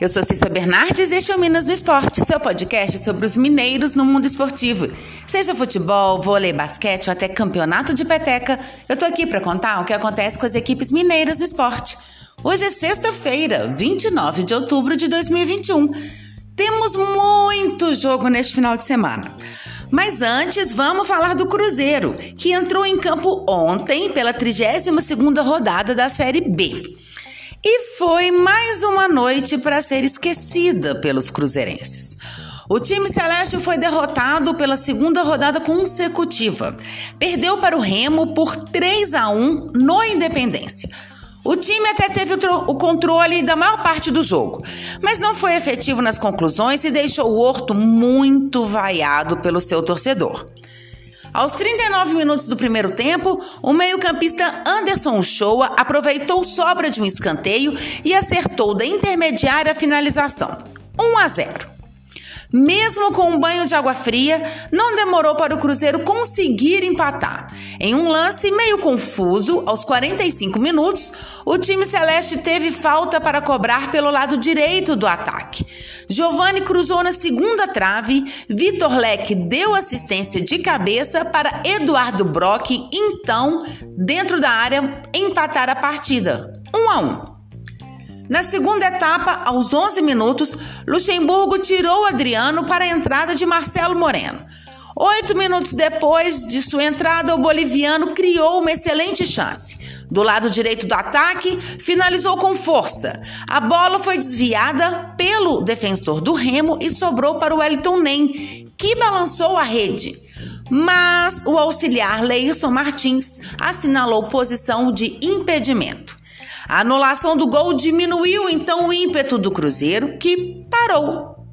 Eu sou Cissa Bernardes e este é o Minas do Esporte, seu podcast sobre os mineiros no mundo esportivo. Seja futebol, vôlei, basquete ou até campeonato de peteca, eu tô aqui para contar o que acontece com as equipes mineiras do esporte. Hoje é sexta-feira, 29 de outubro de 2021. Temos muito jogo neste final de semana. Mas antes, vamos falar do Cruzeiro, que entrou em campo ontem pela 32ª rodada da Série B. E foi mais uma noite para ser esquecida pelos cruzeirenses. O time celeste foi derrotado pela segunda rodada consecutiva. Perdeu para o Remo por 3 a 1 no Independência. O time até teve o, controle da maior parte do jogo, mas não foi efetivo nas conclusões e deixou o Horto muito vaiado pelo seu torcedor. Aos 39 minutos do primeiro tempo, o meio-campista Anderson Uchoa aproveitou sobra de um escanteio e acertou da intermediária a finalização. 1 a 0. Mesmo com um banho de água fria, não demorou para o Cruzeiro conseguir empatar. Em um lance meio confuso, aos 45 minutos, o time celeste teve falta para cobrar pelo lado direito do ataque. Giovani cruzou na segunda trave, Vitor Leque deu assistência de cabeça para Eduardo Brock, então, dentro da área, empatar a partida. 1 um a 1. Um. Na segunda etapa, aos 11 minutos, Luxemburgo tirou Adriano para a entrada de Marcelo Moreno. Oito minutos depois de sua entrada, o boliviano criou uma excelente chance. Do lado direito do ataque, finalizou com força. A bola foi desviada pelo defensor do Remo e sobrou para o Wellington Nem, que balançou a rede. Mas o auxiliar Leirson Martins assinalou posição de impedimento. A anulação do gol diminuiu então o ímpeto do Cruzeiro, que parou.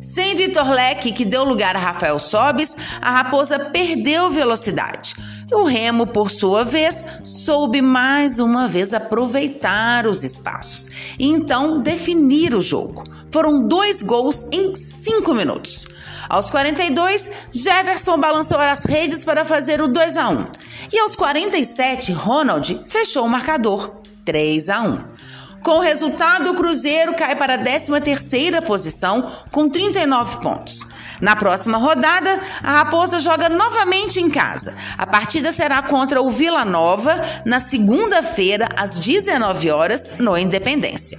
Sem Vitor Leque, que deu lugar a Rafael Sobis, a Raposa perdeu velocidade. E o Remo, por sua vez, soube mais uma vez aproveitar os espaços e então definir o jogo. Foram dois gols em cinco minutos. Aos 42, Jefferson balançou as redes para fazer o 2 a 1. E aos 47, Ronald fechou o marcador. 3 a 1. Com o resultado, o Cruzeiro cai para a 13ª posição com 39 pontos. Na próxima rodada, a Raposa joga novamente em casa. A partida será contra o Vila Nova na segunda-feira às 19 horas no Independência.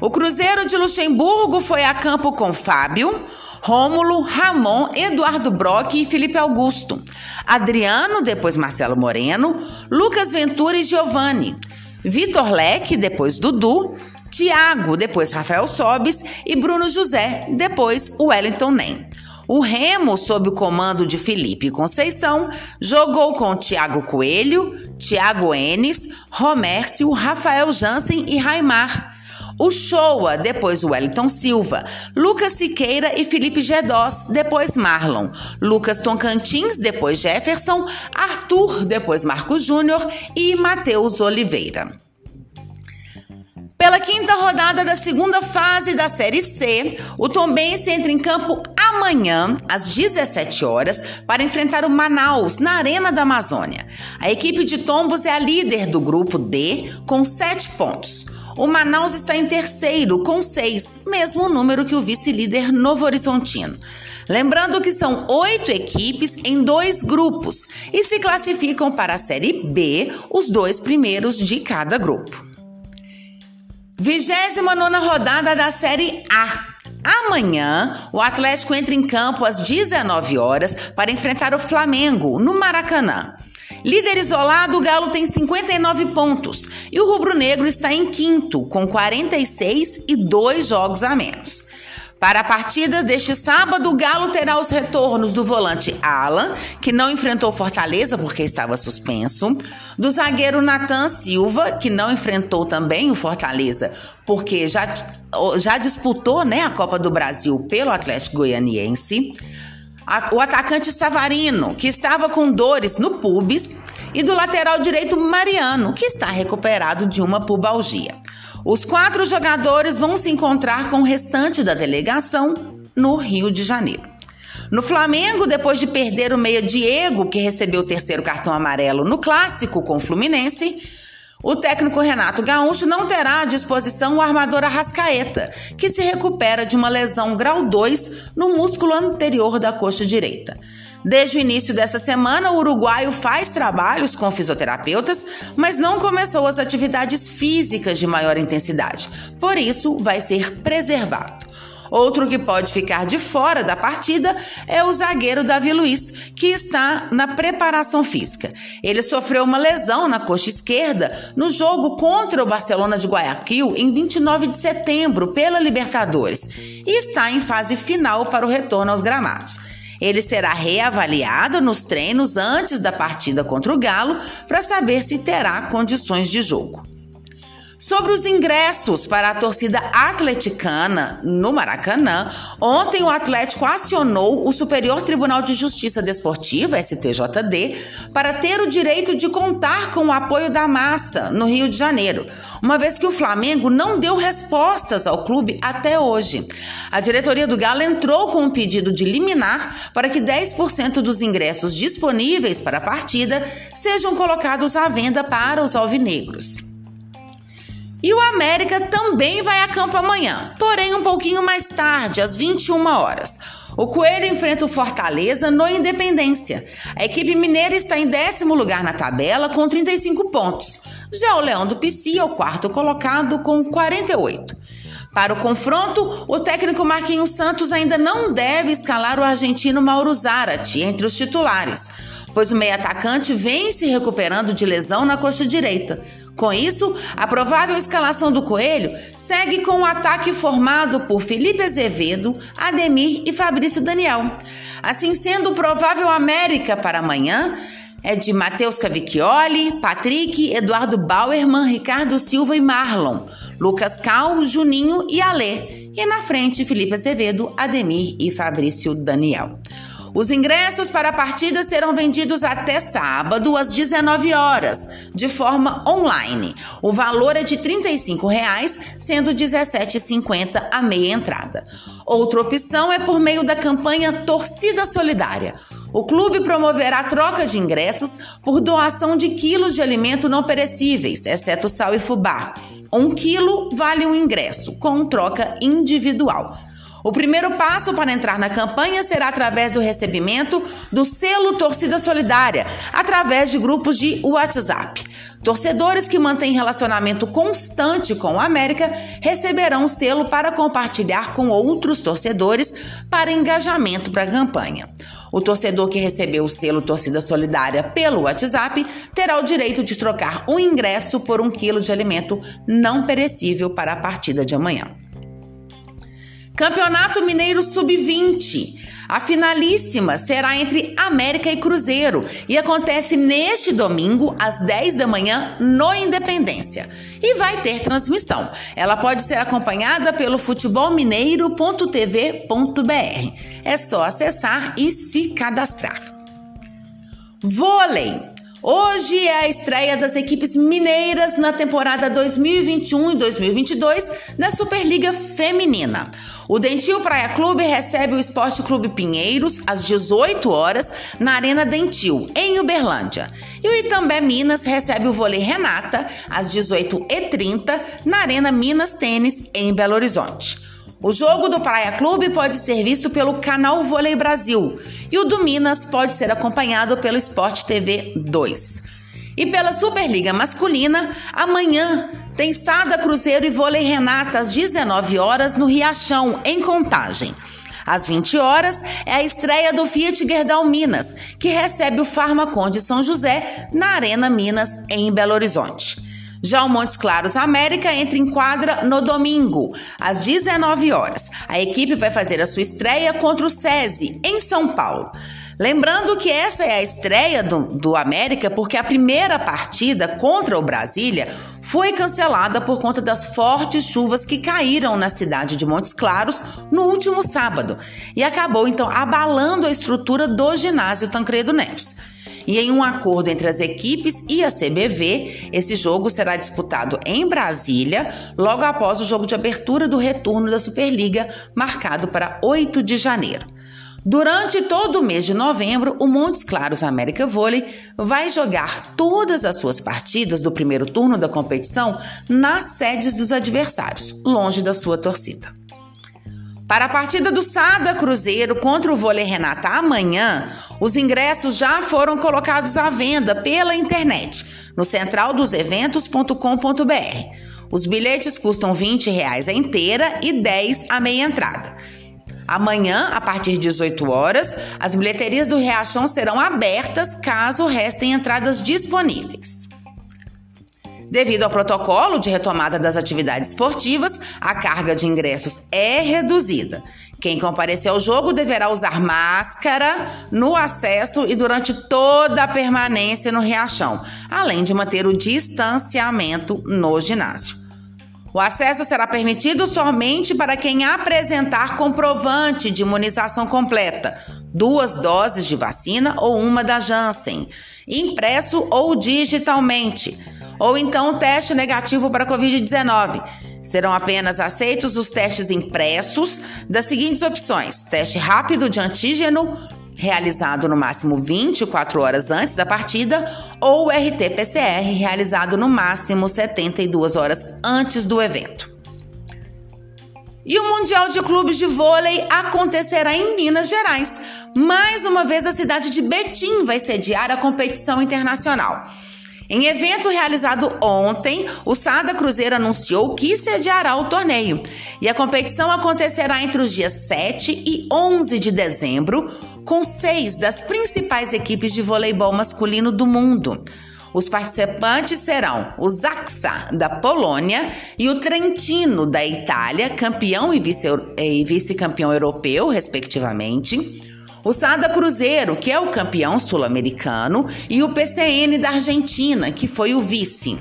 O Cruzeiro de Luxemburgo foi a campo com Fábio, Rômulo, Ramon, Eduardo Brock e Felipe Augusto. Adriano, depois Marcelo Moreno, Lucas Ventura e Giovanni. Vitor Leque, depois Dudu, Tiago, depois Rafael Sobis e Bruno José, depois Wellington Nem. O Remo, sob o comando de Felipe Conceição, jogou com Tiago Coelho, Tiago Enes, Romércio, Rafael Jansen e Raimar. O Showa, depois Wellington Silva, Lucas Siqueira e Felipe Gedós, depois Marlon, Lucas Toncantins, depois Jefferson, Arthur, depois Marcos Júnior e Matheus Oliveira. Pela quinta rodada da segunda fase da Série C, o Tombense entra em campo amanhã, às 17 horas, para enfrentar o Manaus na Arena da Amazônia. A equipe de Tombos é a líder do grupo D, com 7 pontos. O Manaus está em terceiro, com seis, mesmo número que o vice-líder Novo Horizontino. Lembrando que são oito equipes em dois grupos e se classificam para a Série B os dois primeiros de cada grupo. 29 rodada da Série A. Amanhã, o Atlético entra em campo às 19 horas para enfrentar o Flamengo no Maracanã. Líder isolado, o Galo tem 59 pontos e o Rubro Negro está em quinto, com 46 e dois jogos a menos. Para a partida deste sábado, o Galo terá os retornos do volante Alan, que não enfrentou Fortaleza porque estava suspenso, do zagueiro Natan Silva, que não enfrentou também o Fortaleza porque já, já disputou né, a Copa do Brasil pelo Atlético Goianiense o atacante Savarino, que estava com dores no pubis, e do lateral direito Mariano, que está recuperado de uma pubalgia. Os quatro jogadores vão se encontrar com o restante da delegação no Rio de Janeiro. No Flamengo, depois de perder o meia Diego, que recebeu o terceiro cartão amarelo no clássico com o Fluminense, O técnico Renato Gaúcho não terá à disposição o armador Arrascaeta, que se recupera de uma lesão grau 2 no músculo anterior da coxa direita. Desde o início dessa semana, o uruguaio faz trabalhos com fisioterapeutas, mas não começou as atividades físicas de maior intensidade. Por isso, vai ser preservado. Outro que pode ficar de fora da partida é o zagueiro Davi Luiz, que está na preparação física. Ele sofreu uma lesão na coxa esquerda no jogo contra o Barcelona de Guayaquil em 29 de setembro pela Libertadores e está em fase final para o retorno aos gramados. Ele será reavaliado nos treinos antes da partida contra o Galo para saber se terá condições de jogo. Sobre os ingressos para a torcida atleticana no Maracanã, ontem o Atlético acionou o Superior Tribunal de Justiça Desportiva, STJD, para ter o direito de contar com o apoio da massa no Rio de Janeiro, uma vez que o Flamengo não deu respostas ao clube até hoje. A diretoria do Galo entrou com um pedido de liminar para que 10% dos ingressos disponíveis para a partida sejam colocados à venda para os alvinegros. E o América também vai a campo amanhã, porém um pouquinho mais tarde, às 21 horas. O Coelho enfrenta o Fortaleza no Independência. A equipe mineira está em décimo lugar na tabela com 35 pontos. Já o Leão do Pici é o quarto colocado com 48. Para o confronto, o técnico Marquinhos Santos ainda não deve escalar o argentino Mauro Zarate entre os titulares, pois o meio atacante vem se recuperando de lesão na coxa direita. Com isso, a provável escalação do Coelho segue com o ataque formado por Felipe Azevedo, Ademir e Fabrício Daniel. Assim sendo, o provável América para amanhã é de Matheus Cavicchioli, Patrick, Eduardo Bauerman, Ricardo Silva e Marlon, Lucas Cal, Juninho e Alê. E na frente, Felipe Azevedo, Ademir e Fabrício Daniel. Os ingressos para a partida serão vendidos até sábado às 19 horas, de forma online. O valor é de 35 reais, sendo R$ 17,50 a meia entrada. Outra opção é por meio da campanha Torcida Solidária. O clube promoverá troca de ingressos por doação de quilos de alimento não perecíveis, exceto sal e fubá. Um quilo vale um ingresso, com troca individual. O primeiro passo para entrar na campanha será através do recebimento do selo Torcida Solidária, através de grupos de WhatsApp. Torcedores que mantêm relacionamento constante com o América receberão o selo para compartilhar com outros torcedores para engajamento para a campanha. O torcedor que recebeu o selo Torcida Solidária pelo WhatsApp terá o direito de trocar um ingresso por um quilo de alimento não perecível para a partida de amanhã. Campeonato Mineiro Sub-20. A finalíssima será entre América e Cruzeiro e acontece neste domingo às 10 da manhã no Independência. E vai ter transmissão. Ela pode ser acompanhada pelo futebolmineiro.tv.br. É só acessar e se cadastrar. Vôlei. Hoje é a estreia das equipes mineiras na temporada 2021 e 2022 da Superliga Feminina. O Dentil Praia Clube recebe o Esporte Clube Pinheiros às 18 horas na Arena Dentil, em Uberlândia. E o Itambé Minas recebe o Vôlei Renata às 18h30 na Arena Minas Tênis, em Belo Horizonte. O jogo do Praia Clube pode ser visto pelo canal Vôlei Brasil e o do Minas pode ser acompanhado pelo Sport TV 2. E pela Superliga Masculina, amanhã tem Sada Cruzeiro e Vôlei Renata às 19 horas no Riachão, em Contagem. Às 20 horas é a estreia do Fiat Gerdau Minas, que recebe o Farmaconde São José na Arena Minas, em Belo Horizonte. Já o Montes Claros América entra em quadra no domingo, às 19 horas. A equipe vai fazer a sua estreia contra o SESI, em São Paulo. Lembrando que essa é a estreia do, do América porque a primeira partida contra o Brasília foi cancelada por conta das fortes chuvas que caíram na cidade de Montes Claros no último sábado e acabou então abalando a estrutura do ginásio Tancredo Neves. E em um acordo entre as equipes e a CBV, esse jogo será disputado em Brasília, logo após o jogo de abertura do retorno da Superliga, marcado para 8 de janeiro. Durante todo o mês de novembro, o Montes Claros América Vôlei vai jogar todas as suas partidas do primeiro turno da competição nas sedes dos adversários, longe da sua torcida. Para a partida do Sada Cruzeiro contra o Vôlei Renata amanhã, os ingressos já foram colocados à venda pela internet no centraldoseventos.com.br. Os bilhetes custam 20 reais a inteira e 10 a meia entrada. Amanhã, a partir de 18 horas, as bilheterias do Riachão serão abertas caso restem entradas disponíveis. Devido ao protocolo de retomada das atividades esportivas, a carga de ingressos é reduzida. Quem comparecer ao jogo deverá usar máscara no acesso e durante toda a permanência no Riachão, além de manter o distanciamento no ginásio. O acesso será permitido somente para quem apresentar comprovante de imunização completa, duas doses de vacina ou uma da Janssen, impresso ou digitalmente, ou então teste negativo para Covid-19. Serão apenas aceitos os testes impressos das seguintes opções: teste rápido de antígeno realizado no máximo 24 horas antes da partida, ou RT-PCR, realizado no máximo 72 horas antes do evento. E o Mundial de Clubes de Vôlei acontecerá em Minas Gerais. Mais uma vez, a cidade de Betim vai sediar a competição internacional. Em evento realizado ontem, o Sada Cruzeiro anunciou que sediará o torneio. E a competição acontecerá entre os dias 7 e 11 de dezembro, com seis das principais equipes de voleibol masculino do mundo. Os participantes serão o Zaxa, da Polônia, e o Trentino, da Itália, campeão e vice-campeão europeu, respectivamente o Sada Cruzeiro, que é o campeão sul-americano, e o PCN da Argentina, que foi o vice.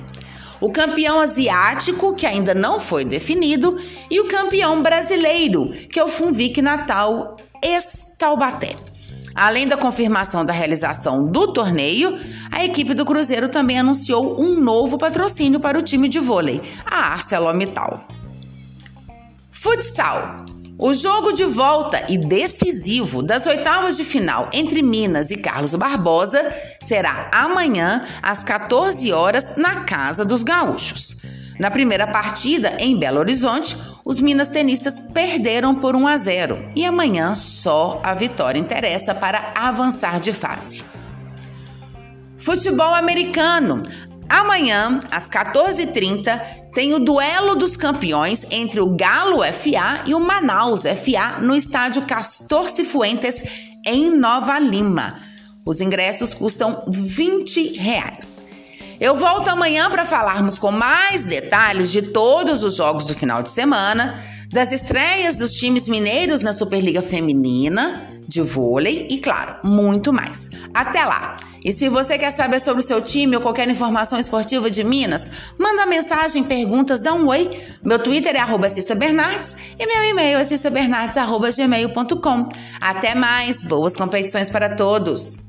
O campeão asiático, que ainda não foi definido, e o campeão brasileiro, que é o Funvic Natal ex-Taubaté. Além da confirmação da realização do torneio, a equipe do Cruzeiro também anunciou um novo patrocínio para o time de vôlei, a ArcelorMittal. Futsal. O jogo de volta e decisivo das oitavas de final entre Minas e Carlos Barbosa será amanhã às 14 horas na Casa dos Gaúchos. Na primeira partida, em Belo Horizonte, os Minas tenistas perderam por 1 a 0 e amanhã só a vitória interessa para avançar de fase. Futebol americano. Amanhã, às 14h30, tem o duelo dos campeões entre o Galo FA e o Manaus FA no estádio Castor Cifuentes, em Nova Lima. Os ingressos custam 20 reais. Eu volto amanhã para falarmos com mais detalhes de todos os jogos do final de semana, das estreias dos times mineiros na Superliga Feminina de vôlei e, claro, muito mais. Até lá! E se você quer saber sobre o seu time ou qualquer informação esportiva de Minas, manda mensagem, perguntas, dá um oi. Meu Twitter é arroba Cissa Bernardes e meu e-mail é cissabernardes.gmail.com. Até mais! Boas competições para todos!